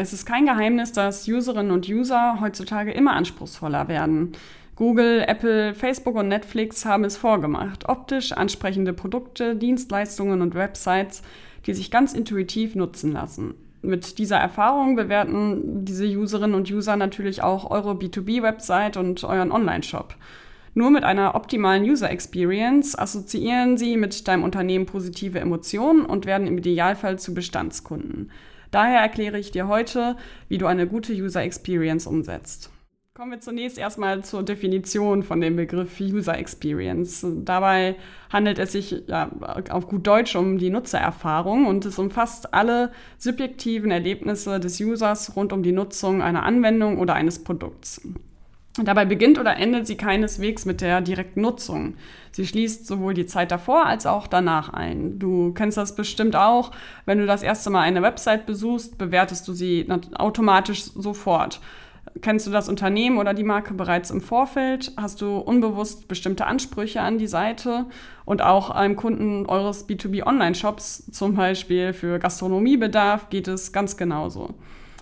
Es ist kein Geheimnis, dass Userinnen und User heutzutage immer anspruchsvoller werden. Google, Apple, Facebook und Netflix haben es vorgemacht. Optisch ansprechende Produkte, Dienstleistungen und Websites, die sich ganz intuitiv nutzen lassen. Mit dieser Erfahrung bewerten diese Userinnen und User natürlich auch eure B2B-Website und euren Online-Shop. Nur mit einer optimalen User Experience assoziieren sie mit deinem Unternehmen positive Emotionen und werden im Idealfall zu Bestandskunden. Daher erkläre ich dir heute, wie du eine gute User Experience umsetzt. Kommen wir zunächst erstmal zur Definition von dem Begriff User Experience. Dabei handelt es sich ja, auf gut Deutsch um die Nutzererfahrung und es umfasst alle subjektiven Erlebnisse des Users rund um die Nutzung einer Anwendung oder eines Produkts. Dabei beginnt oder endet sie keineswegs mit der direkten Nutzung. Sie schließt sowohl die Zeit davor als auch danach ein. Du kennst das bestimmt auch. Wenn du das erste Mal eine Website besuchst, bewertest du sie automatisch sofort. Kennst du das Unternehmen oder die Marke bereits im Vorfeld? Hast du unbewusst bestimmte Ansprüche an die Seite? Und auch einem Kunden eures B2B-Online-Shops, zum Beispiel für Gastronomiebedarf, geht es ganz genauso.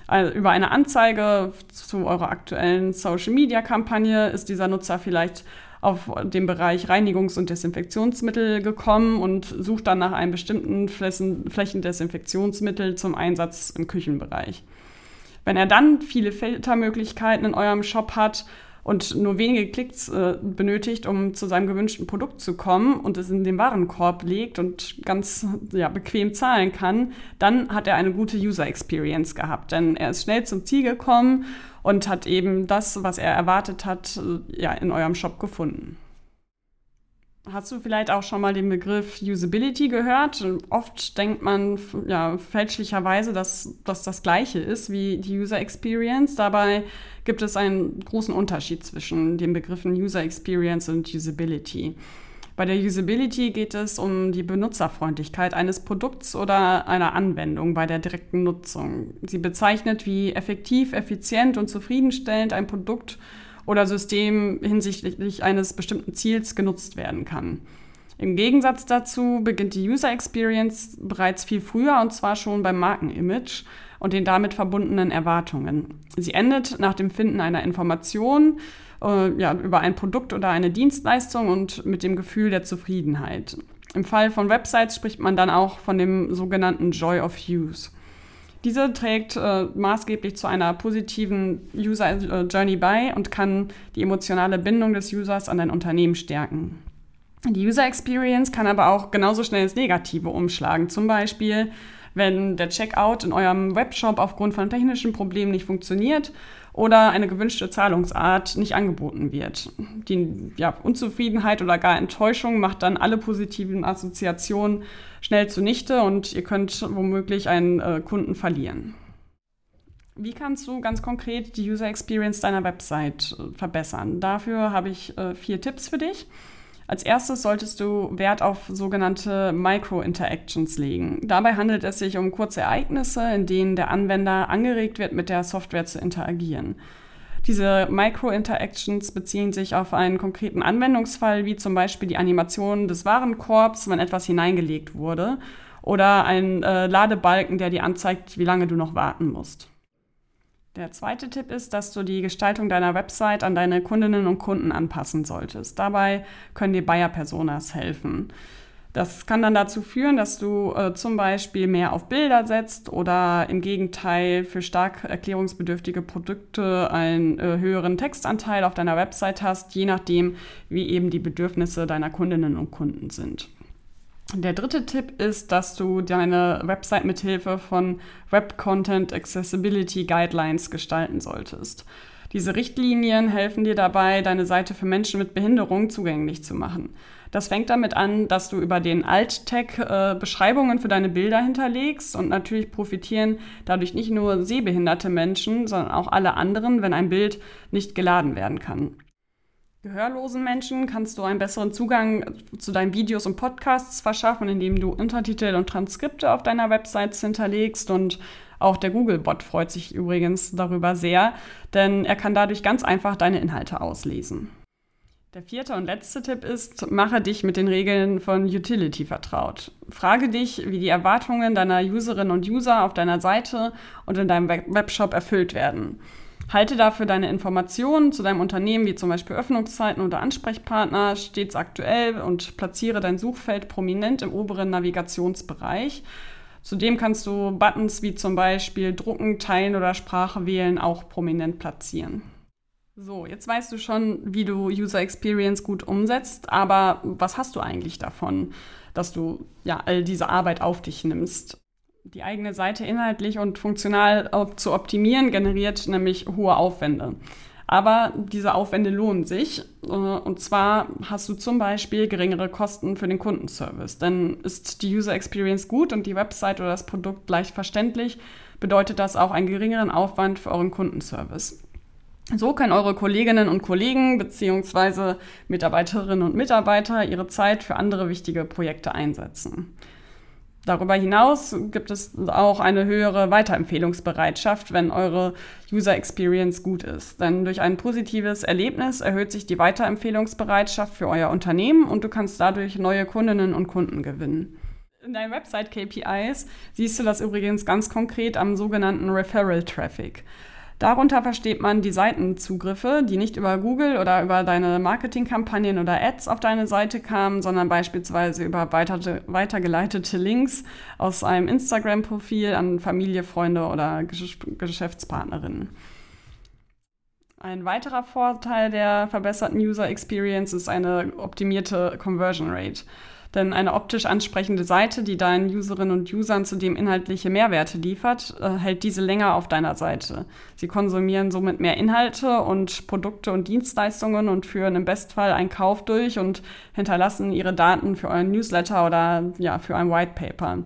Also über eine Anzeige zu eurer aktuellen Social-Media-Kampagne ist dieser Nutzer vielleicht auf den Bereich Reinigungs- und Desinfektionsmittel gekommen und sucht dann nach einem bestimmten Flächendesinfektionsmittel zum Einsatz im Küchenbereich. Wenn er dann viele Filtermöglichkeiten in eurem Shop hat und nur wenige Klicks äh, benötigt, um zu seinem gewünschten Produkt zu kommen und es in den Warenkorb legt und ganz ja, bequem zahlen kann, dann hat er eine gute User Experience gehabt. Denn er ist schnell zum Ziel gekommen und hat eben das, was er erwartet hat, äh, ja, in eurem Shop gefunden. Hast du vielleicht auch schon mal den Begriff Usability gehört? Oft denkt man ja, fälschlicherweise, dass das das gleiche ist wie die User Experience. Dabei gibt es einen großen Unterschied zwischen den Begriffen User Experience und Usability. Bei der Usability geht es um die Benutzerfreundlichkeit eines Produkts oder einer Anwendung bei der direkten Nutzung. Sie bezeichnet, wie effektiv, effizient und zufriedenstellend ein Produkt oder System hinsichtlich eines bestimmten Ziels genutzt werden kann. Im Gegensatz dazu beginnt die User Experience bereits viel früher und zwar schon beim Markenimage und den damit verbundenen Erwartungen. Sie endet nach dem Finden einer Information äh, ja, über ein Produkt oder eine Dienstleistung und mit dem Gefühl der Zufriedenheit. Im Fall von Websites spricht man dann auch von dem sogenannten Joy of Use. Diese trägt äh, maßgeblich zu einer positiven User äh, Journey bei und kann die emotionale Bindung des Users an ein Unternehmen stärken. Die User Experience kann aber auch genauso schnell ins Negative umschlagen. Zum Beispiel, wenn der Checkout in eurem Webshop aufgrund von technischen Problemen nicht funktioniert oder eine gewünschte Zahlungsart nicht angeboten wird. Die ja, Unzufriedenheit oder gar Enttäuschung macht dann alle positiven Assoziationen schnell zunichte und ihr könnt womöglich einen äh, Kunden verlieren. Wie kannst du ganz konkret die User Experience deiner Website äh, verbessern? Dafür habe ich äh, vier Tipps für dich. Als erstes solltest du Wert auf sogenannte Micro-Interactions legen. Dabei handelt es sich um kurze Ereignisse, in denen der Anwender angeregt wird, mit der Software zu interagieren. Diese Micro-Interactions beziehen sich auf einen konkreten Anwendungsfall, wie zum Beispiel die Animation des Warenkorbs, wenn etwas hineingelegt wurde, oder ein äh, Ladebalken, der dir anzeigt, wie lange du noch warten musst. Der zweite Tipp ist, dass du die Gestaltung deiner Website an deine Kundinnen und Kunden anpassen solltest. Dabei können dir Buyer-Personas helfen. Das kann dann dazu führen, dass du äh, zum Beispiel mehr auf Bilder setzt oder im Gegenteil für stark erklärungsbedürftige Produkte einen äh, höheren Textanteil auf deiner Website hast, je nachdem, wie eben die Bedürfnisse deiner Kundinnen und Kunden sind. Der dritte Tipp ist, dass du deine Website mit Hilfe von Web Content Accessibility Guidelines gestalten solltest. Diese Richtlinien helfen dir dabei, deine Seite für Menschen mit Behinderung zugänglich zu machen. Das fängt damit an, dass du über den Alt-Tag äh, Beschreibungen für deine Bilder hinterlegst und natürlich profitieren dadurch nicht nur sehbehinderte Menschen, sondern auch alle anderen, wenn ein Bild nicht geladen werden kann. Gehörlosen Menschen kannst du einen besseren Zugang zu deinen Videos und Podcasts verschaffen, indem du Untertitel und Transkripte auf deiner Website hinterlegst. Und auch der Google-Bot freut sich übrigens darüber sehr, denn er kann dadurch ganz einfach deine Inhalte auslesen. Der vierte und letzte Tipp ist, mache dich mit den Regeln von Utility vertraut. Frage dich, wie die Erwartungen deiner Userinnen und User auf deiner Seite und in deinem Webshop erfüllt werden. Halte dafür deine Informationen zu deinem Unternehmen, wie zum Beispiel Öffnungszeiten oder Ansprechpartner, stets aktuell und platziere dein Suchfeld prominent im oberen Navigationsbereich. Zudem kannst du Buttons wie zum Beispiel Drucken, Teilen oder Sprache wählen auch prominent platzieren. So, jetzt weißt du schon, wie du User Experience gut umsetzt, aber was hast du eigentlich davon, dass du ja all diese Arbeit auf dich nimmst? Die eigene Seite inhaltlich und funktional zu optimieren generiert nämlich hohe Aufwände. Aber diese Aufwände lohnen sich. Äh, und zwar hast du zum Beispiel geringere Kosten für den Kundenservice. Denn ist die User Experience gut und die Website oder das Produkt leicht verständlich, bedeutet das auch einen geringeren Aufwand für euren Kundenservice. So können eure Kolleginnen und Kollegen bzw. Mitarbeiterinnen und Mitarbeiter ihre Zeit für andere wichtige Projekte einsetzen. Darüber hinaus gibt es auch eine höhere Weiterempfehlungsbereitschaft, wenn eure User Experience gut ist. Denn durch ein positives Erlebnis erhöht sich die Weiterempfehlungsbereitschaft für euer Unternehmen und du kannst dadurch neue Kundinnen und Kunden gewinnen. In deinen Website-KPIs siehst du das übrigens ganz konkret am sogenannten Referral Traffic. Darunter versteht man die Seitenzugriffe, die nicht über Google oder über deine Marketingkampagnen oder Ads auf deine Seite kamen, sondern beispielsweise über weiter, weitergeleitete Links aus einem Instagram-Profil an Familie, Freunde oder Geschäftspartnerinnen. Ein weiterer Vorteil der verbesserten User Experience ist eine optimierte Conversion Rate. Denn eine optisch ansprechende Seite, die deinen Userinnen und Usern zudem inhaltliche Mehrwerte liefert, äh, hält diese länger auf deiner Seite. Sie konsumieren somit mehr Inhalte und Produkte und Dienstleistungen und führen im Bestfall einen Kauf durch und hinterlassen ihre Daten für euren Newsletter oder ja, für ein White Paper.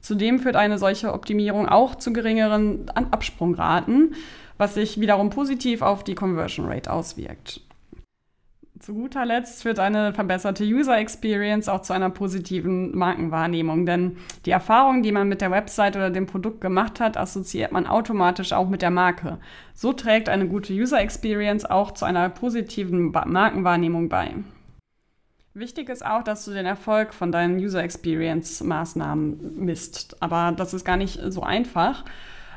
Zudem führt eine solche Optimierung auch zu geringeren Absprungraten, was sich wiederum positiv auf die Conversion Rate auswirkt. Zu guter Letzt führt eine verbesserte User Experience auch zu einer positiven Markenwahrnehmung, denn die Erfahrungen, die man mit der Website oder dem Produkt gemacht hat, assoziiert man automatisch auch mit der Marke. So trägt eine gute User Experience auch zu einer positiven Markenwahrnehmung bei. Wichtig ist auch, dass du den Erfolg von deinen User Experience Maßnahmen misst, aber das ist gar nicht so einfach.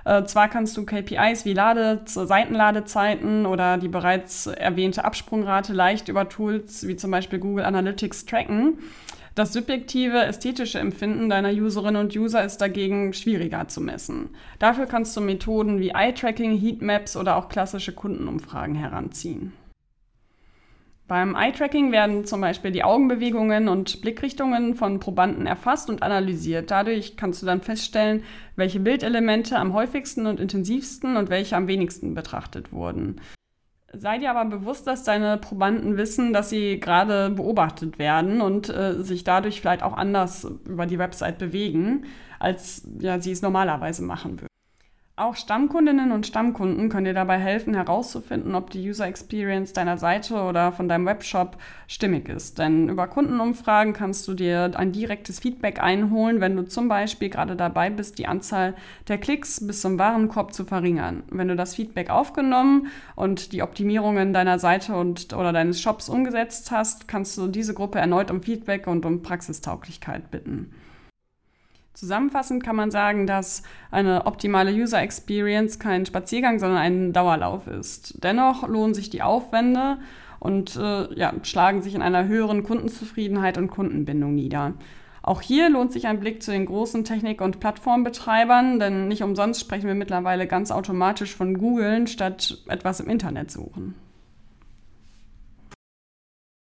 Äh, zwar kannst du KPIs wie Lade, Seitenladezeiten oder die bereits erwähnte Absprungrate leicht über Tools wie zum Beispiel Google Analytics tracken. Das subjektive ästhetische Empfinden deiner Userinnen und User ist dagegen schwieriger zu messen. Dafür kannst du Methoden wie Eye-Tracking, Heatmaps oder auch klassische Kundenumfragen heranziehen. Beim Eye-Tracking werden zum Beispiel die Augenbewegungen und Blickrichtungen von Probanden erfasst und analysiert. Dadurch kannst du dann feststellen, welche Bildelemente am häufigsten und intensivsten und welche am wenigsten betrachtet wurden. Sei dir aber bewusst, dass deine Probanden wissen, dass sie gerade beobachtet werden und äh, sich dadurch vielleicht auch anders über die Website bewegen, als ja, sie es normalerweise machen würden. Auch Stammkundinnen und Stammkunden können dir dabei helfen, herauszufinden, ob die User Experience deiner Seite oder von deinem Webshop stimmig ist. Denn über Kundenumfragen kannst du dir ein direktes Feedback einholen, wenn du zum Beispiel gerade dabei bist, die Anzahl der Klicks bis zum Warenkorb zu verringern. Wenn du das Feedback aufgenommen und die Optimierungen deiner Seite und, oder deines Shops umgesetzt hast, kannst du diese Gruppe erneut um Feedback und um Praxistauglichkeit bitten. Zusammenfassend kann man sagen, dass eine optimale User Experience kein Spaziergang, sondern ein Dauerlauf ist. Dennoch lohnen sich die Aufwände und äh, ja, schlagen sich in einer höheren Kundenzufriedenheit und Kundenbindung nieder. Auch hier lohnt sich ein Blick zu den großen Technik- und Plattformbetreibern, denn nicht umsonst sprechen wir mittlerweile ganz automatisch von Googlen statt etwas im Internet suchen.